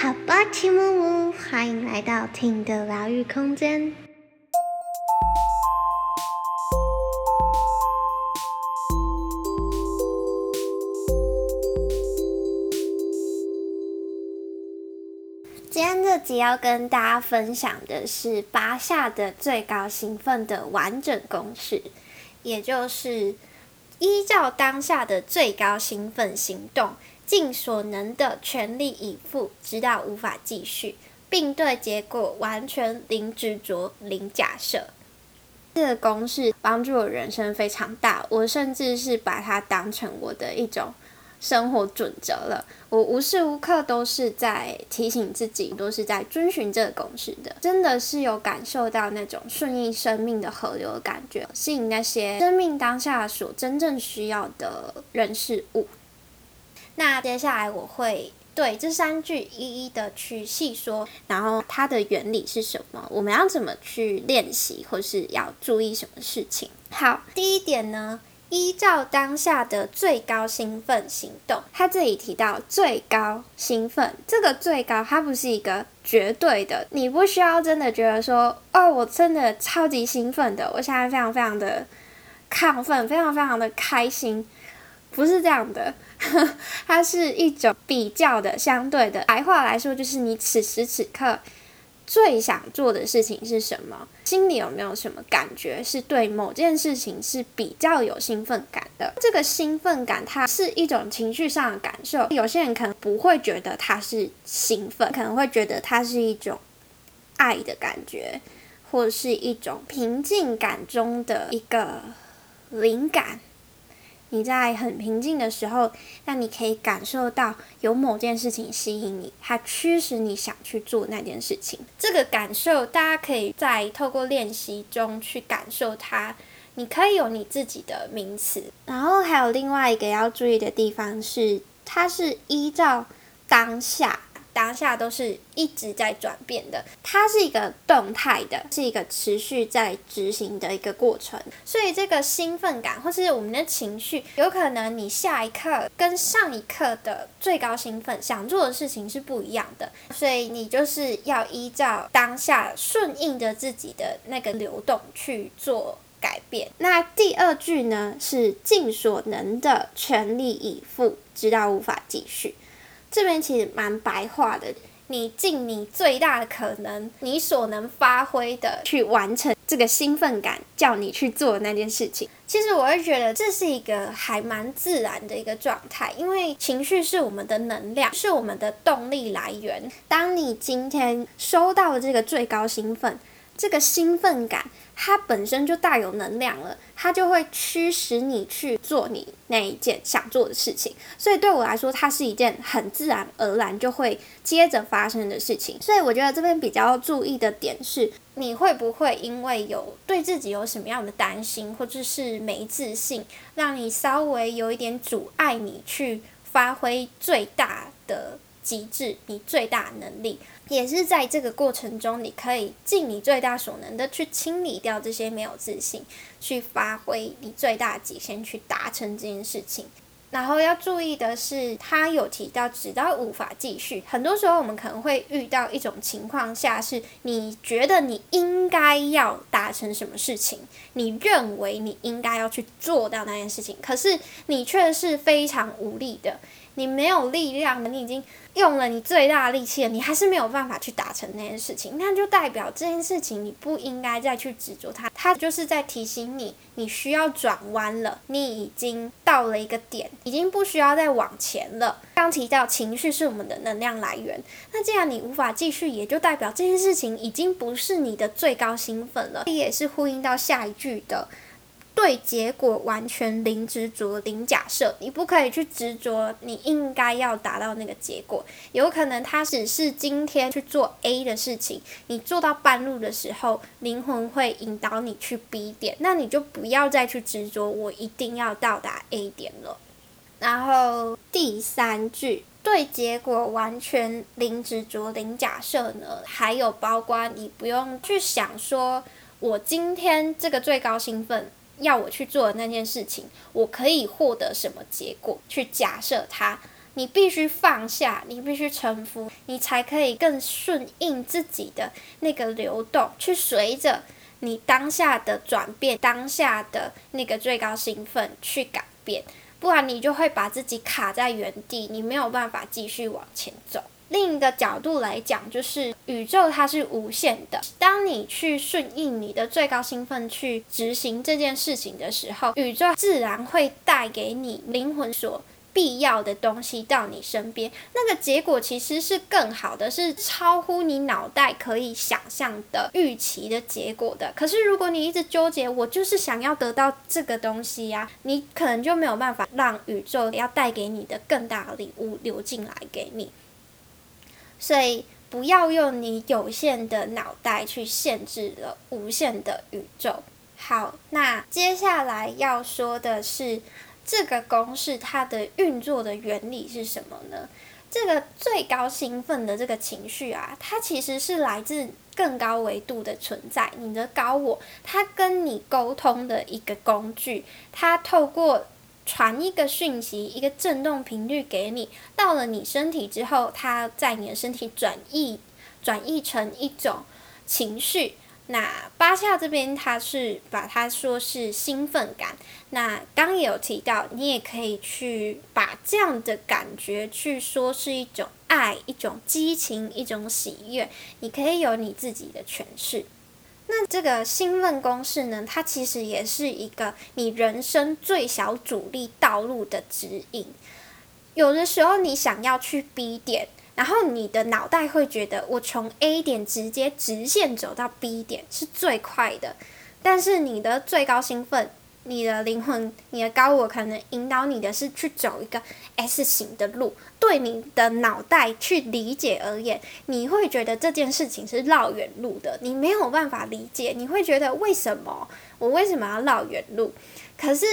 好吧，齐木木，欢迎来到听的疗愈空间。今天这集要跟大家分享的是八下的最高兴奋的完整公式，也就是依照当下的最高兴奋行动。尽所能的全力以赴，直到无法继续，并对结果完全零执着、零假设。这个公式帮助我人生非常大，我甚至是把它当成我的一种生活准则了。我无时无刻都是在提醒自己，都是在遵循这个公式的。真的是有感受到那种顺应生命的河流的感觉，吸引那些生命当下所真正需要的人事物。那接下来我会对这三句一一的去细说，然后它的原理是什么？我们要怎么去练习，或是要注意什么事情？好，第一点呢，依照当下的最高兴奋行动。他这里提到最高兴奋，这个最高它不是一个绝对的，你不需要真的觉得说，哦，我真的超级兴奋的，我现在非常非常的亢奋，非常非常的开心，不是这样的。它是一种比较的、相对的。白话来说，就是你此时此刻最想做的事情是什么？心里有没有什么感觉？是对某件事情是比较有兴奋感的。这个兴奋感，它是一种情绪上的感受。有些人可能不会觉得它是兴奋，可能会觉得它是一种爱的感觉，或是一种平静感中的一个灵感。你在很平静的时候，那你可以感受到有某件事情吸引你，它驱使你想去做那件事情。这个感受，大家可以在透过练习中去感受它。你可以有你自己的名词，然后还有另外一个要注意的地方是，它是依照当下。当下都是一直在转变的，它是一个动态的，是一个持续在执行的一个过程。所以这个兴奋感或是我们的情绪，有可能你下一刻跟上一刻的最高兴奋想做的事情是不一样的。所以你就是要依照当下顺应着自己的那个流动去做改变。那第二句呢是尽所能的全力以赴，直到无法继续。这边其实蛮白话的，你尽你最大的可能，你所能发挥的去完成这个兴奋感叫你去做那件事情。其实我会觉得这是一个还蛮自然的一个状态，因为情绪是我们的能量，是我们的动力来源。当你今天收到了这个最高兴奋，这个兴奋感。它本身就带有能量了，它就会驱使你去做你那一件想做的事情。所以对我来说，它是一件很自然而然就会接着发生的事情。所以我觉得这边比较注意的点是，你会不会因为有对自己有什么样的担心，或者是没自信，让你稍微有一点阻碍你去发挥最大的极致，你最大能力。也是在这个过程中，你可以尽你最大所能的去清理掉这些没有自信，去发挥你最大极限去达成这件事情。然后要注意的是，他有提到直到无法继续。很多时候我们可能会遇到一种情况下，是你觉得你应该要达成什么事情，你认为你应该要去做到那件事情，可是你却是非常无力的。你没有力量了，你已经用了你最大的力气了，你还是没有办法去达成那件事情，那就代表这件事情你不应该再去执着它，它就是在提醒你，你需要转弯了，你已经到了一个点，已经不需要再往前了。刚提到情绪是我们的能量来源，那既然你无法继续，也就代表这件事情已经不是你的最高兴奋了，这也是呼应到下一句的。对结果完全零执着、零假设，你不可以去执着你应该要达到那个结果。有可能他只是今天去做 A 的事情，你做到半路的时候，灵魂会引导你去 B 点，那你就不要再去执着我一定要到达 A 点了。然后第三句，对结果完全零执着、零假设呢，还有包括你不用去想说，我今天这个最高兴奋。要我去做的那件事情，我可以获得什么结果？去假设它，你必须放下，你必须臣服，你才可以更顺应自己的那个流动，去随着你当下的转变、当下的那个最高兴奋去改变，不然你就会把自己卡在原地，你没有办法继续往前走。另一个角度来讲，就是宇宙它是无限的。当你去顺应你的最高兴奋去执行这件事情的时候，宇宙自然会带给你灵魂所必要的东西到你身边。那个结果其实是更好的，是超乎你脑袋可以想象的预期的结果的。可是如果你一直纠结，我就是想要得到这个东西呀，你可能就没有办法让宇宙要带给你的更大的礼物流进来给你。所以不要用你有限的脑袋去限制了无限的宇宙。好，那接下来要说的是这个公式它的运作的原理是什么呢？这个最高兴奋的这个情绪啊，它其实是来自更高维度的存在，你的高我，它跟你沟通的一个工具，它透过。传一个讯息，一个振动频率给你，到了你身体之后，它在你的身体转移，转移成一种情绪。那巴夏这边他是把它说是兴奋感。那刚也有提到，你也可以去把这样的感觉去说是一种爱，一种激情，一种喜悦。你可以有你自己的诠释。那这个兴奋公式呢？它其实也是一个你人生最小阻力道路的指引。有的时候你想要去 B 点，然后你的脑袋会觉得我从 A 点直接直线走到 B 点是最快的，但是你的最高兴奋。你的灵魂，你的高我可能引导你的是去走一个 S 型的路，对你的脑袋去理解而言，你会觉得这件事情是绕远路的，你没有办法理解，你会觉得为什么我为什么要绕远路？可是。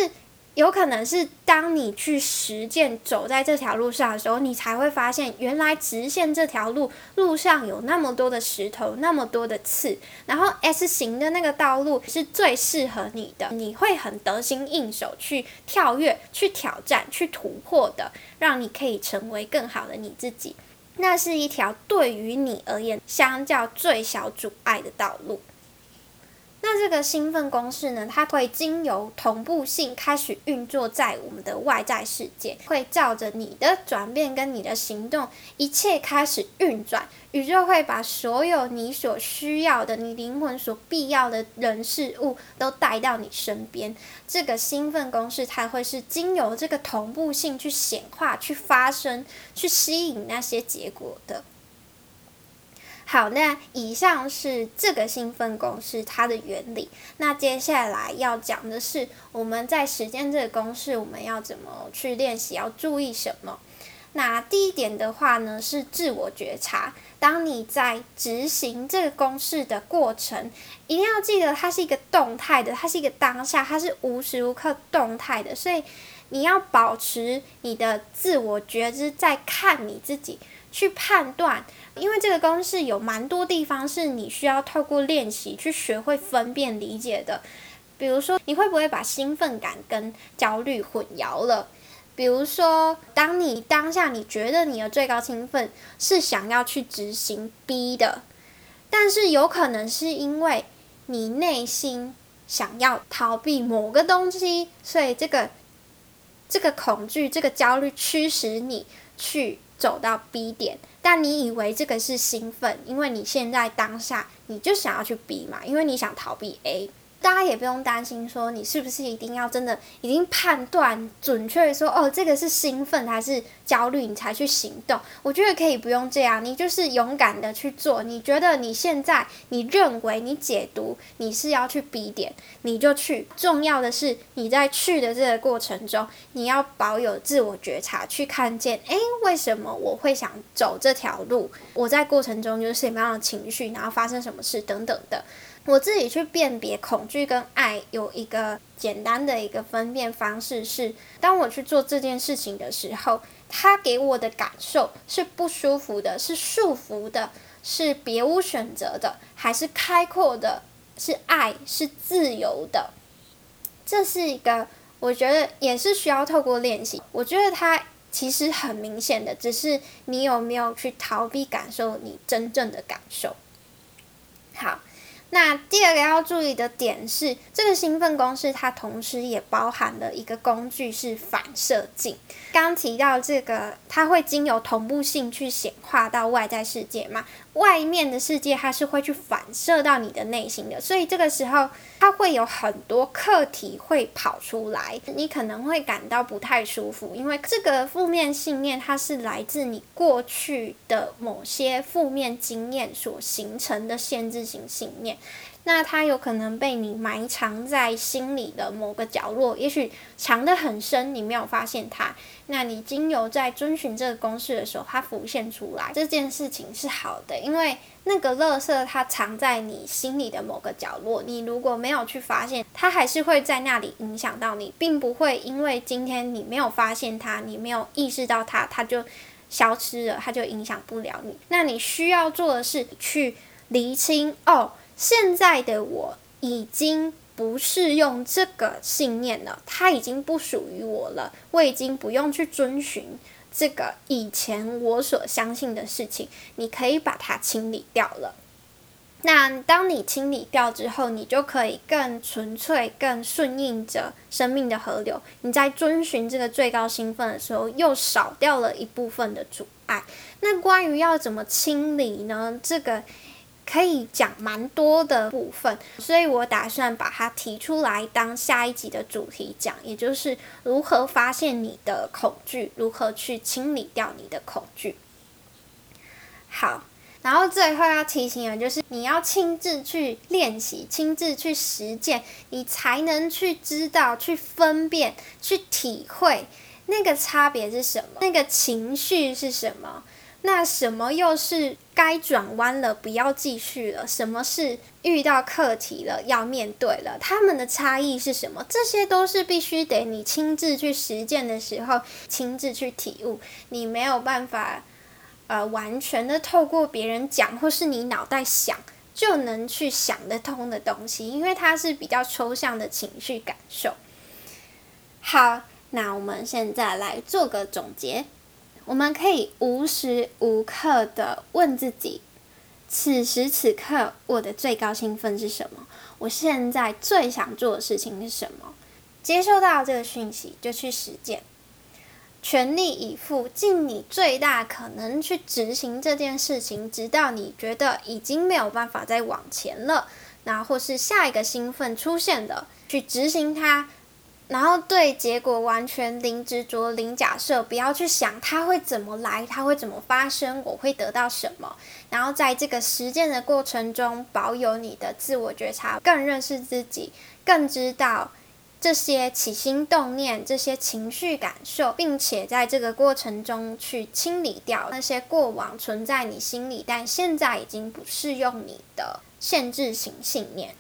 有可能是当你去实践走在这条路上的时候，你才会发现，原来直线这条路路上有那么多的石头，那么多的刺，然后 S 型的那个道路是最适合你的，你会很得心应手去跳跃、去挑战、去突破的，让你可以成为更好的你自己。那是一条对于你而言相较最小阻碍的道路。那这个兴奋公式呢？它会经由同步性开始运作在我们的外在世界，会照着你的转变跟你的行动，一切开始运转。宇宙会把所有你所需要的、你灵魂所必要的人事物都带到你身边。这个兴奋公式，它会是经由这个同步性去显化、去发生、去吸引那些结果的。好，那以上是这个兴奋公式它的原理。那接下来要讲的是，我们在实践这个公式，我们要怎么去练习，要注意什么？那第一点的话呢，是自我觉察。当你在执行这个公式的过程，一定要记得它是一个动态的，它是一个当下，它是无时无刻动态的，所以你要保持你的自我觉知，在看你自己，去判断。因为这个公式有蛮多地方是你需要透过练习去学会分辨理解的，比如说你会不会把兴奋感跟焦虑混淆了？比如说，当你当下你觉得你的最高兴奋是想要去执行 B 的，但是有可能是因为你内心想要逃避某个东西，所以这个这个恐惧、这个焦虑驱使你去走到 B 点。但你以为这个是兴奋，因为你现在当下你就想要去 B 嘛，因为你想逃避 A。大家也不用担心，说你是不是一定要真的已经判断准确说，哦，这个是兴奋还是焦虑，你才去行动？我觉得可以不用这样，你就是勇敢的去做。你觉得你现在你认为你解读你是要去 B 点，你就去。重要的是你在去的这个过程中，你要保有自我觉察，去看见，诶，为什么我会想走这条路？我在过程中有什么样的情绪，然后发生什么事等等的。我自己去辨别恐惧跟爱有一个简单的一个分辨方式是，当我去做这件事情的时候，它给我的感受是不舒服的，是束缚的，是别无选择的，还是开阔的，是爱，是自由的。这是一个我觉得也是需要透过练习。我觉得它其实很明显的，只是你有没有去逃避感受你真正的感受。好。那第二个要注意的点是，这个兴奋公式它同时也包含了一个工具是反射镜。刚提到这个，它会经由同步性去显化到外在世界嘛？外面的世界它是会去反射到你的内心的，所以这个时候它会有很多课题会跑出来，你可能会感到不太舒服，因为这个负面信念它是来自你过去的某些负面经验所形成的限制性信念。那它有可能被你埋藏在心里的某个角落，也许藏得很深，你没有发现它。那你经由在遵循这个公式的时候，它浮现出来，这件事情是好的，因为那个垃圾它藏在你心里的某个角落，你如果没有去发现，它还是会在那里影响到你，并不会因为今天你没有发现它，你没有意识到它，它就消失了，它就影响不了你。那你需要做的是去厘清哦。现在的我已经不是用这个信念了，它已经不属于我了。我已经不用去遵循这个以前我所相信的事情，你可以把它清理掉了。那当你清理掉之后，你就可以更纯粹、更顺应着生命的河流。你在遵循这个最高兴奋的时候，又少掉了一部分的阻碍。那关于要怎么清理呢？这个。可以讲蛮多的部分，所以我打算把它提出来当下一集的主题讲，也就是如何发现你的恐惧，如何去清理掉你的恐惧。好，然后最后要提醒的就是，你要亲自去练习，亲自去实践，你才能去知道、去分辨、去体会那个差别是什么，那个情绪是什么。那什么又是该转弯了，不要继续了？什么是遇到课题了，要面对了？他们的差异是什么？这些都是必须得你亲自去实践的时候，亲自去体悟。你没有办法，呃，完全的透过别人讲，或是你脑袋想就能去想得通的东西，因为它是比较抽象的情绪感受。好，那我们现在来做个总结。我们可以无时无刻的问自己：此时此刻我的最高兴奋是什么？我现在最想做的事情是什么？接受到这个讯息就去实践，全力以赴，尽你最大可能去执行这件事情，直到你觉得已经没有办法再往前了，那或是下一个兴奋出现了，去执行它。然后对结果完全零执着、零假设，不要去想它会怎么来，它会怎么发生，我会得到什么。然后在这个实践的过程中，保有你的自我觉察，更认识自己，更知道这些起心动念、这些情绪感受，并且在这个过程中去清理掉那些过往存在你心里，但现在已经不适用你的限制型信念。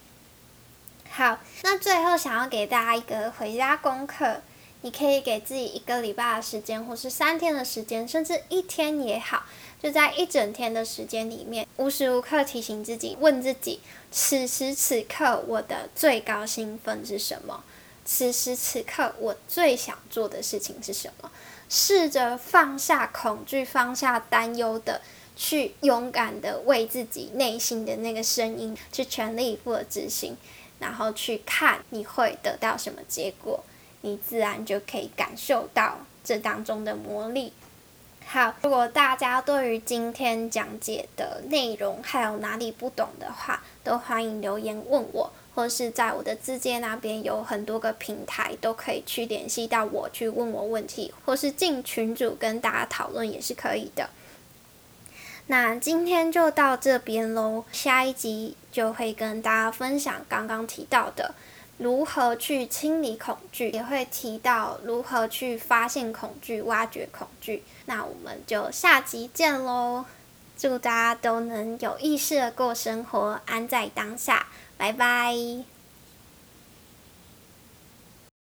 好，那最后想要给大家一个回家功课，你可以给自己一个礼拜的时间，或是三天的时间，甚至一天也好，就在一整天的时间里面，无时无刻提醒自己，问自己：此时此刻我的最高兴奋是什么？此时此刻我最想做的事情是什么？试着放下恐惧，放下担忧的，去勇敢的为自己内心的那个声音，去全力以赴的执行。然后去看你会得到什么结果，你自然就可以感受到这当中的魔力。好，如果大家对于今天讲解的内容还有哪里不懂的话，都欢迎留言问我，或是在我的字界那边有很多个平台都可以去联系到我去问我问题，或是进群组跟大家讨论也是可以的。那今天就到这边喽，下一集就会跟大家分享刚刚提到的如何去清理恐惧，也会提到如何去发现恐惧、挖掘恐惧。那我们就下集见喽！祝大家都能有意识的过生活，安在当下，拜拜。